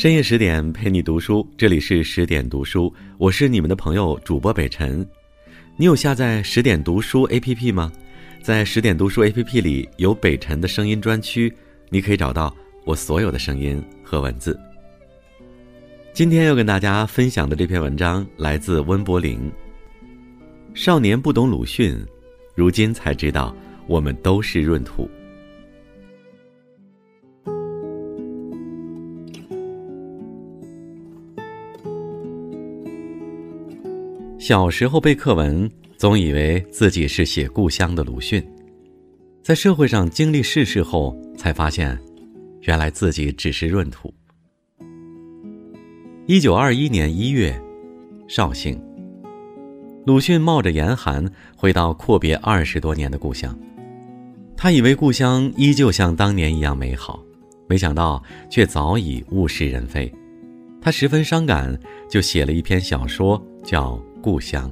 深夜十点陪你读书，这里是十点读书，我是你们的朋友主播北辰。你有下载十点读书 APP 吗？在十点读书 APP 里有北辰的声音专区，你可以找到我所有的声音和文字。今天要跟大家分享的这篇文章来自温柏林。少年不懂鲁迅，如今才知道我们都是闰土。小时候背课文，总以为自己是写故乡的鲁迅，在社会上经历世事后，才发现，原来自己只是闰土。一九二一年一月，绍兴，鲁迅冒着严寒回到阔别二十多年的故乡，他以为故乡依旧像当年一样美好，没想到却早已物是人非，他十分伤感，就写了一篇小说，叫。故乡。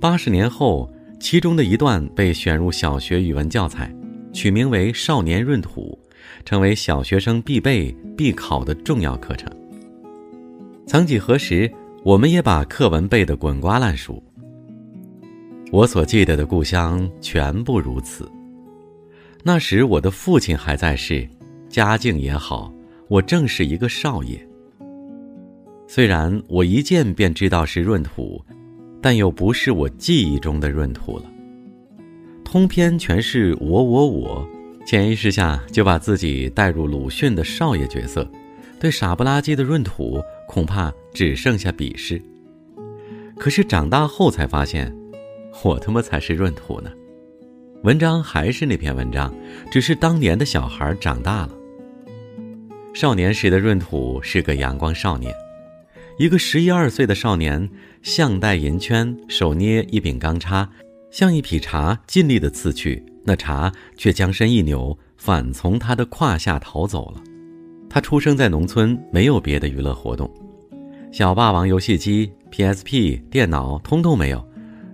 八十年后，其中的一段被选入小学语文教材，取名为《少年闰土》，成为小学生必备必考的重要课程。曾几何时，我们也把课文背得滚瓜烂熟。我所记得的故乡全部如此。那时我的父亲还在世，家境也好，我正是一个少爷。虽然我一见便知道是闰土，但又不是我记忆中的闰土了。通篇全是我我我，潜意识下就把自己带入鲁迅的少爷角色，对傻不拉几的闰土恐怕只剩下鄙视。可是长大后才发现，我他妈才是闰土呢。文章还是那篇文章，只是当年的小孩长大了。少年时的闰土是个阳光少年。一个十一二岁的少年，项戴银圈，手捏一柄钢叉，向一匹茶尽力的刺去，那茶却将身一扭，反从他的胯下逃走了。他出生在农村，没有别的娱乐活动，小霸王游戏机、PSP、电脑通通没有，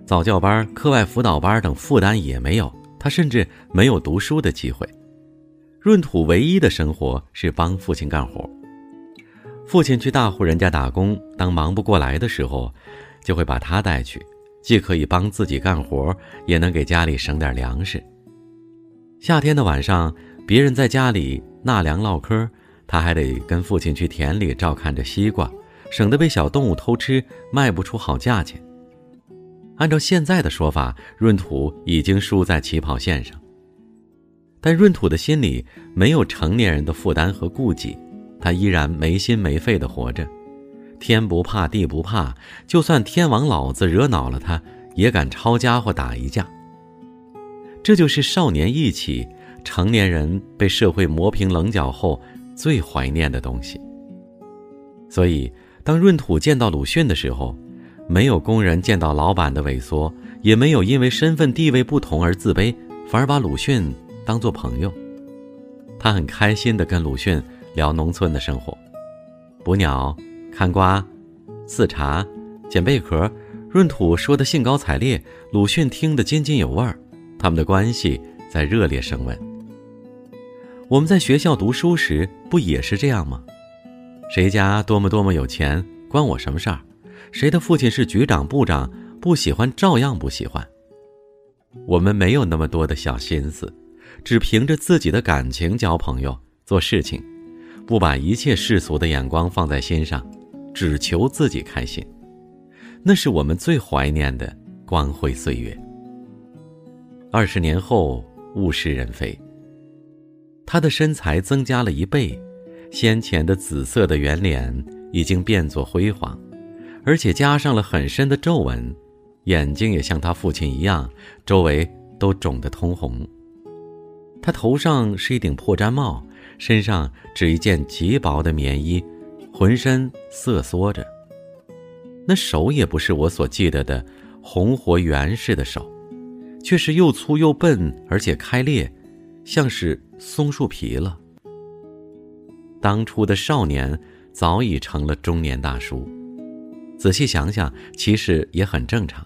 早教班、课外辅导班等负担也没有，他甚至没有读书的机会。闰土唯一的生活是帮父亲干活。父亲去大户人家打工，当忙不过来的时候，就会把他带去，既可以帮自己干活，也能给家里省点粮食。夏天的晚上，别人在家里纳凉唠嗑，他还得跟父亲去田里照看着西瓜，省得被小动物偷吃，卖不出好价钱。按照现在的说法，闰土已经输在起跑线上，但闰土的心里没有成年人的负担和顾忌。他依然没心没肺地活着，天不怕地不怕，就算天王老子惹恼了他，也敢抄家伙打一架。这就是少年义气，成年人被社会磨平棱角后最怀念的东西。所以，当闰土见到鲁迅的时候，没有工人见到老板的萎缩，也没有因为身份地位不同而自卑，反而把鲁迅当作朋友。他很开心地跟鲁迅。聊农村的生活，捕鸟、看瓜、刺茶、捡贝壳，闰土说的兴高采烈，鲁迅听得津津有味儿，他们的关系在热烈升温。我们在学校读书时不也是这样吗？谁家多么多么有钱，关我什么事儿？谁的父亲是局长部长，不喜欢照样不喜欢。我们没有那么多的小心思，只凭着自己的感情交朋友、做事情。不把一切世俗的眼光放在心上，只求自己开心，那是我们最怀念的光辉岁月。二十年后，物是人非。他的身材增加了一倍，先前的紫色的圆脸已经变作辉煌，而且加上了很深的皱纹，眼睛也像他父亲一样，周围都肿得通红。他头上是一顶破毡帽。身上只一件极薄的棉衣，浑身瑟缩着。那手也不是我所记得的红活圆似的手，却是又粗又笨，而且开裂，像是松树皮了。当初的少年早已成了中年大叔。仔细想想，其实也很正常。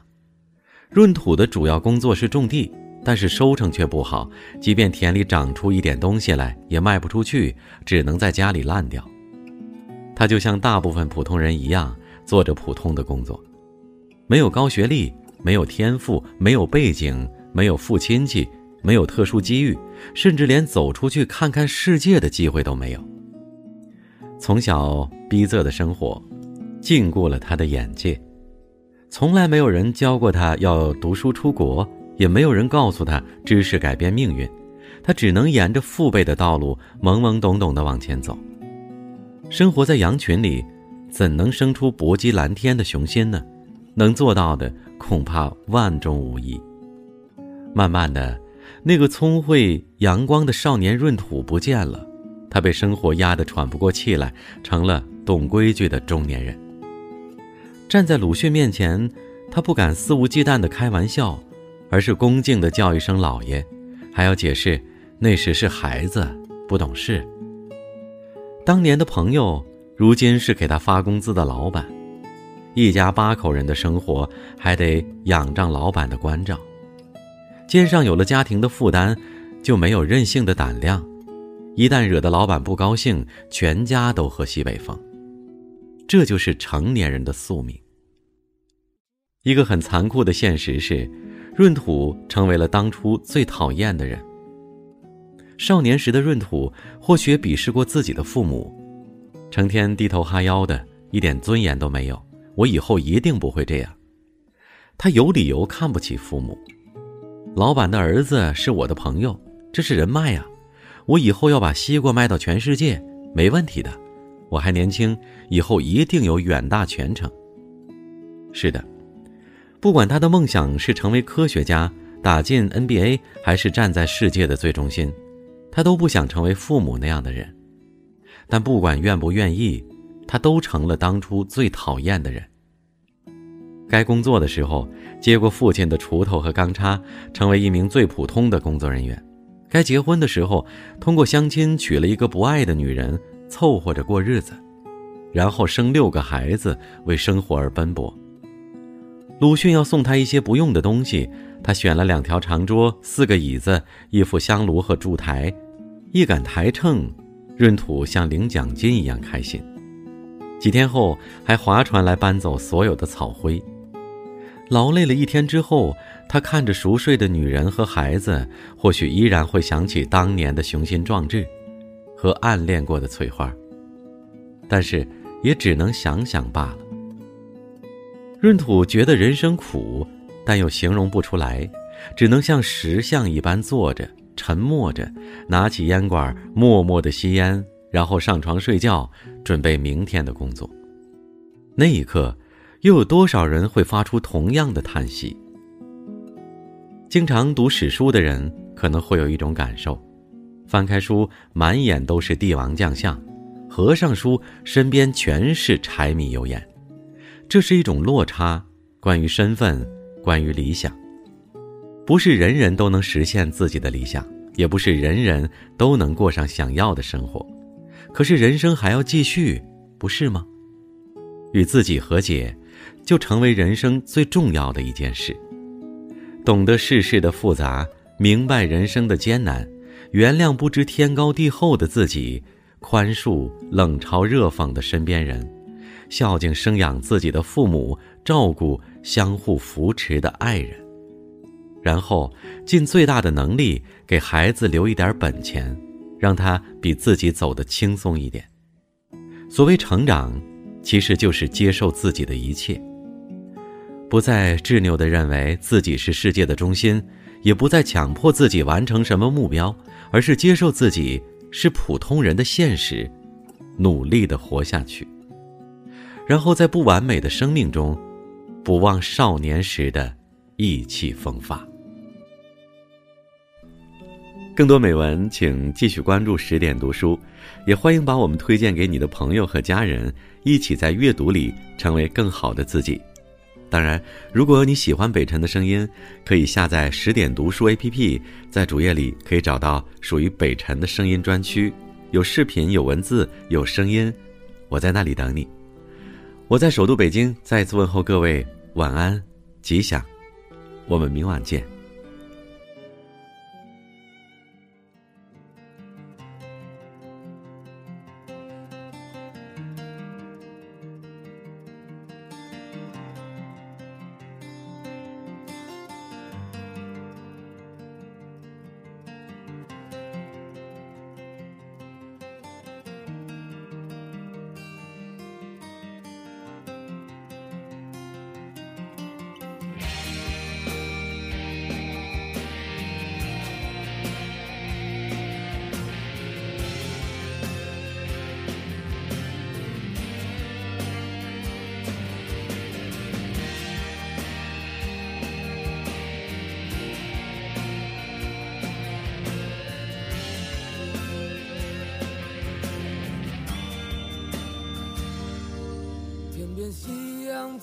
闰土的主要工作是种地。但是收成却不好，即便田里长出一点东西来，也卖不出去，只能在家里烂掉。他就像大部分普通人一样，做着普通的工作，没有高学历，没有天赋，没有背景，没有父亲戚，没有特殊机遇，甚至连走出去看看世界的机会都没有。从小逼仄的生活，禁锢了他的眼界。从来没有人教过他要读书出国，也没有人告诉他知识改变命运，他只能沿着父辈的道路懵懵懂懂地往前走。生活在羊群里，怎能生出搏击蓝天的雄心呢？能做到的恐怕万中无一。慢慢的，那个聪慧阳光的少年闰土不见了，他被生活压得喘不过气来，成了懂规矩的中年人。站在鲁迅面前，他不敢肆无忌惮地开玩笑，而是恭敬地叫一声“老爷”，还要解释那时是孩子，不懂事。当年的朋友，如今是给他发工资的老板，一家八口人的生活还得仰仗老板的关照，肩上有了家庭的负担，就没有任性的胆量，一旦惹得老板不高兴，全家都喝西北风。这就是成年人的宿命。一个很残酷的现实是，闰土成为了当初最讨厌的人。少年时的闰土或许鄙视过自己的父母，成天低头哈腰的，一点尊严都没有。我以后一定不会这样。他有理由看不起父母。老板的儿子是我的朋友，这是人脉呀。我以后要把西瓜卖到全世界，没问题的。我还年轻，以后一定有远大前程。是的，不管他的梦想是成为科学家、打进 NBA，还是站在世界的最中心，他都不想成为父母那样的人。但不管愿不愿意，他都成了当初最讨厌的人。该工作的时候，接过父亲的锄头和钢叉，成为一名最普通的工作人员；该结婚的时候，通过相亲娶了一个不爱的女人。凑合着过日子，然后生六个孩子，为生活而奔波。鲁迅要送他一些不用的东西，他选了两条长桌、四个椅子、一副香炉和烛台，一杆台秤，闰土像领奖金一样开心。几天后，还划船来搬走所有的草灰。劳累了一天之后，他看着熟睡的女人和孩子，或许依然会想起当年的雄心壮志。和暗恋过的翠花，但是也只能想想罢了。闰土觉得人生苦，但又形容不出来，只能像石像一般坐着，沉默着，拿起烟管，默默的吸烟，然后上床睡觉，准备明天的工作。那一刻，又有多少人会发出同样的叹息？经常读史书的人可能会有一种感受。翻开书，满眼都是帝王将相；合上书，身边全是柴米油盐。这是一种落差，关于身份，关于理想。不是人人都能实现自己的理想，也不是人人都能过上想要的生活。可是人生还要继续，不是吗？与自己和解，就成为人生最重要的一件事。懂得世事的复杂，明白人生的艰难。原谅不知天高地厚的自己，宽恕冷嘲热讽的身边人，孝敬生养自己的父母，照顾相互扶持的爱人，然后尽最大的能力给孩子留一点本钱，让他比自己走得轻松一点。所谓成长，其实就是接受自己的一切，不再执拗地认为自己是世界的中心，也不再强迫自己完成什么目标。而是接受自己是普通人的现实，努力的活下去，然后在不完美的生命中，不忘少年时的意气风发。更多美文，请继续关注十点读书，也欢迎把我们推荐给你的朋友和家人，一起在阅读里成为更好的自己。当然，如果你喜欢北辰的声音，可以下载十点读书 APP，在主页里可以找到属于北辰的声音专区，有视频、有文字、有声音，我在那里等你。我在首都北京，再次问候各位晚安，吉祥，我们明晚见。